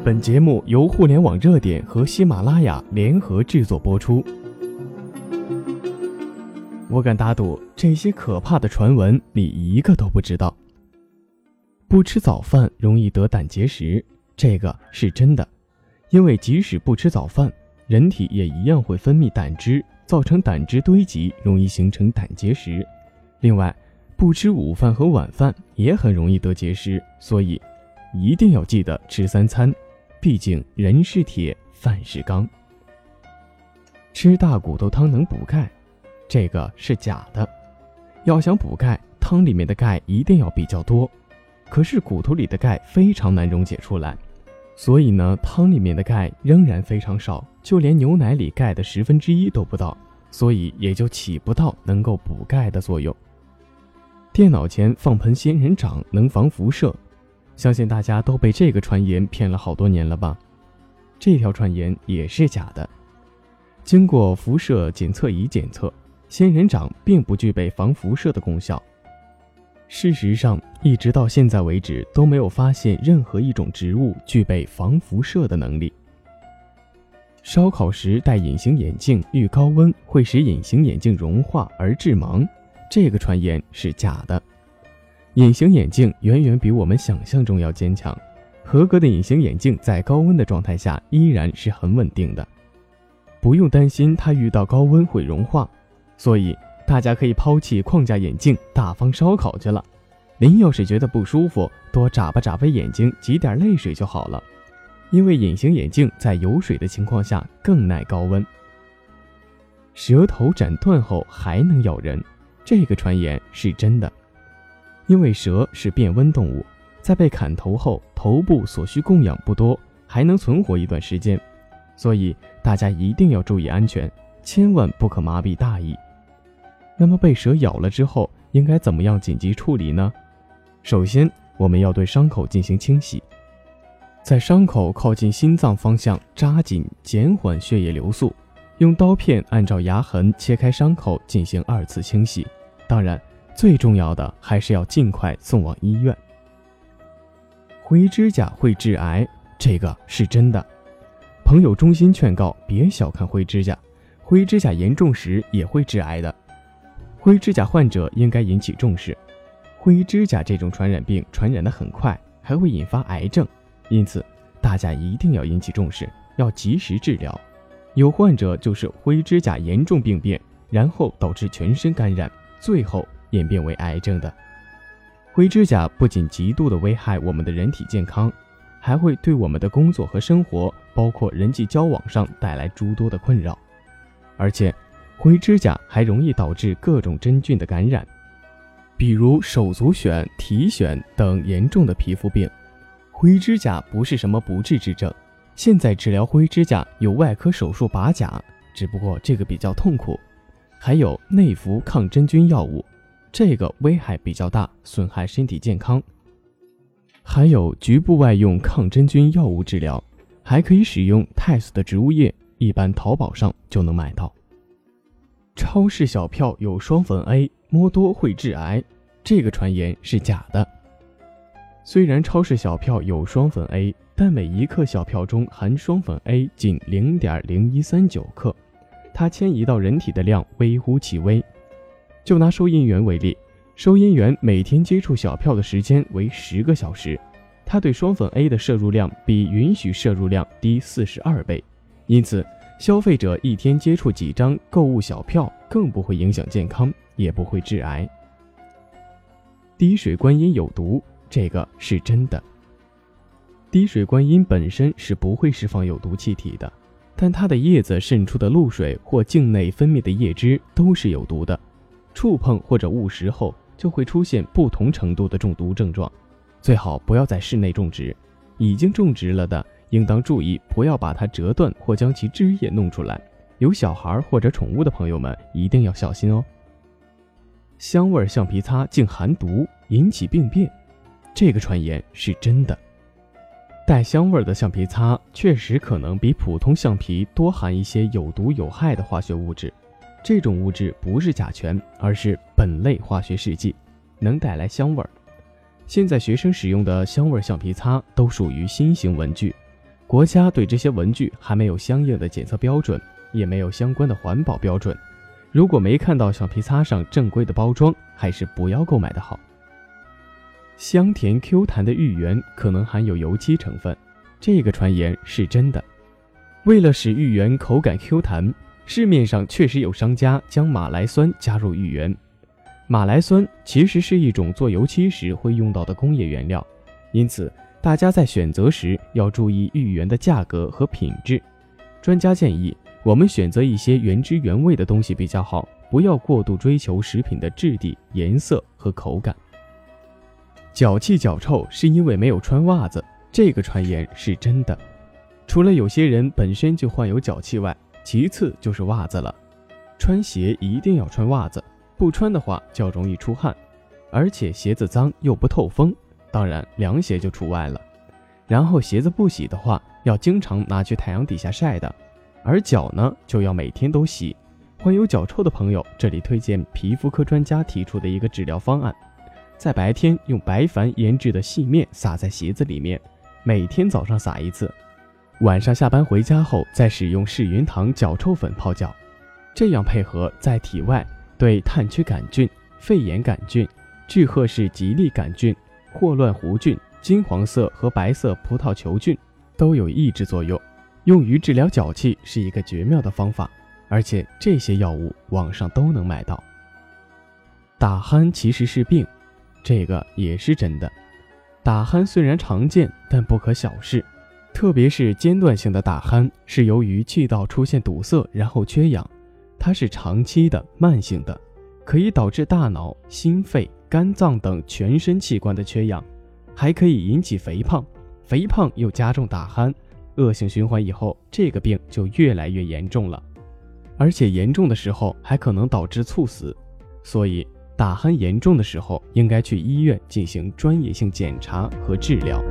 本节目由互联网热点和喜马拉雅联合制作播出。我敢打赌，这些可怕的传闻你一个都不知道。不吃早饭容易得胆结石，这个是真的，因为即使不吃早饭，人体也一样会分泌胆汁，造成胆汁堆积，容易形成胆结石。另外，不吃午饭和晚饭也很容易得结石，所以一定要记得吃三餐，毕竟人是铁，饭是钢。吃大骨头汤能补钙。这个是假的，要想补钙，汤里面的钙一定要比较多。可是骨头里的钙非常难溶解出来，所以呢，汤里面的钙仍然非常少，就连牛奶里钙的十分之一都不到，所以也就起不到能够补钙的作用。电脑前放盆仙人掌能防辐射，相信大家都被这个传言骗了好多年了吧？这条传言也是假的，经过辐射检测仪检测。仙人掌并不具备防辐射的功效。事实上，一直到现在为止都没有发现任何一种植物具备防辐射的能力。烧烤时戴隐形眼镜遇高温会使隐形眼镜融化而致盲，这个传言是假的。隐形眼镜远远比我们想象中要坚强，合格的隐形眼镜在高温的状态下依然是很稳定的，不用担心它遇到高温会融化。所以大家可以抛弃框架眼镜，大方烧烤去了。您要是觉得不舒服，多眨巴眨巴眼睛，挤点泪水就好了。因为隐形眼镜在有水的情况下更耐高温。舌头斩断后还能咬人，这个传言是真的。因为蛇是变温动物，在被砍头后，头部所需供氧不多，还能存活一段时间。所以大家一定要注意安全，千万不可麻痹大意。那么被蛇咬了之后，应该怎么样紧急处理呢？首先，我们要对伤口进行清洗，在伤口靠近心脏方向扎紧，减缓血液流速。用刀片按照牙痕切开伤口进行二次清洗。当然，最重要的还是要尽快送往医院。灰指甲会致癌，这个是真的。朋友衷心劝告，别小看灰指甲，灰指甲严重时也会致癌的。灰指甲患者应该引起重视。灰指甲这种传染病传染的很快，还会引发癌症，因此大家一定要引起重视，要及时治疗。有患者就是灰指甲严重病变，然后导致全身感染，最后演变为癌症的。灰指甲不仅极度的危害我们的人体健康，还会对我们的工作和生活，包括人际交往上带来诸多的困扰，而且。灰指甲还容易导致各种真菌的感染，比如手足癣、体癣等严重的皮肤病。灰指甲不是什么不治之症，现在治疗灰指甲有外科手术拔甲，只不过这个比较痛苦。还有内服抗真菌药物，这个危害比较大，损害身体健康。还有局部外用抗真菌药物治疗，还可以使用泰斯的植物液，一般淘宝上就能买到。超市小票有双酚 A，摸多会致癌，这个传言是假的。虽然超市小票有双酚 A，但每一克小票中含双酚 A 仅零点零一三九克，它迁移到人体的量微乎其微。就拿收银员为例，收银员每天接触小票的时间为十个小时，他对双酚 A 的摄入量比允许摄入量低四十二倍，因此。消费者一天接触几张购物小票，更不会影响健康，也不会致癌。滴水观音有毒，这个是真的。滴水观音本身是不会释放有毒气体的，但它的叶子渗出的露水或境内分泌的叶汁都是有毒的，触碰或者误食后就会出现不同程度的中毒症状。最好不要在室内种植，已经种植了的。应当注意，不要把它折断或将其枝叶弄出来。有小孩或者宠物的朋友们一定要小心哦。香味橡皮擦竟含毒，引起病变，这个传言是真的。带香味的橡皮擦确实可能比普通橡皮多含一些有毒有害的化学物质，这种物质不是甲醛，而是苯类化学试剂，能带来香味儿。现在学生使用的香味橡皮擦都属于新型文具。国家对这些文具还没有相应的检测标准，也没有相关的环保标准。如果没看到橡皮擦上正规的包装，还是不要购买的好。香甜 Q 弹的芋圆可能含有油漆成分，这个传言是真的。为了使芋圆口感 Q 弹，市面上确实有商家将马来酸加入芋圆。马来酸其实是一种做油漆时会用到的工业原料，因此大家在选择时要注意芋圆的价格和品质。专家建议我们选择一些原汁原味的东西比较好，不要过度追求食品的质地、颜色和口感。脚气脚臭是因为没有穿袜子，这个传言是真的。除了有些人本身就患有脚气外，其次就是袜子了。穿鞋一定要穿袜子。不穿的话较容易出汗，而且鞋子脏又不透风，当然凉鞋就除外了。然后鞋子不洗的话，要经常拿去太阳底下晒的。而脚呢，就要每天都洗。患有脚臭的朋友，这里推荐皮肤科专家提出的一个治疗方案：在白天用白矾研制的细面撒在鞋子里面，每天早上撒一次，晚上下班回家后再使用世云堂脚臭粉泡脚，这样配合在体外。对炭疽杆菌、肺炎杆菌、巨贺氏吉利杆菌、霍乱弧菌、金黄色和白色葡萄球菌都有抑制作用，用于治疗脚气是一个绝妙的方法。而且这些药物网上都能买到。打鼾其实是病，这个也是真的。打鼾虽然常见，但不可小视，特别是间断性的打鼾，是由于气道出现堵塞，然后缺氧。它是长期的、慢性的，可以导致大脑、心肺、肝脏等全身器官的缺氧，还可以引起肥胖，肥胖又加重打鼾，恶性循环以后，这个病就越来越严重了，而且严重的时候还可能导致猝死。所以，打鼾严重的时候，应该去医院进行专业性检查和治疗。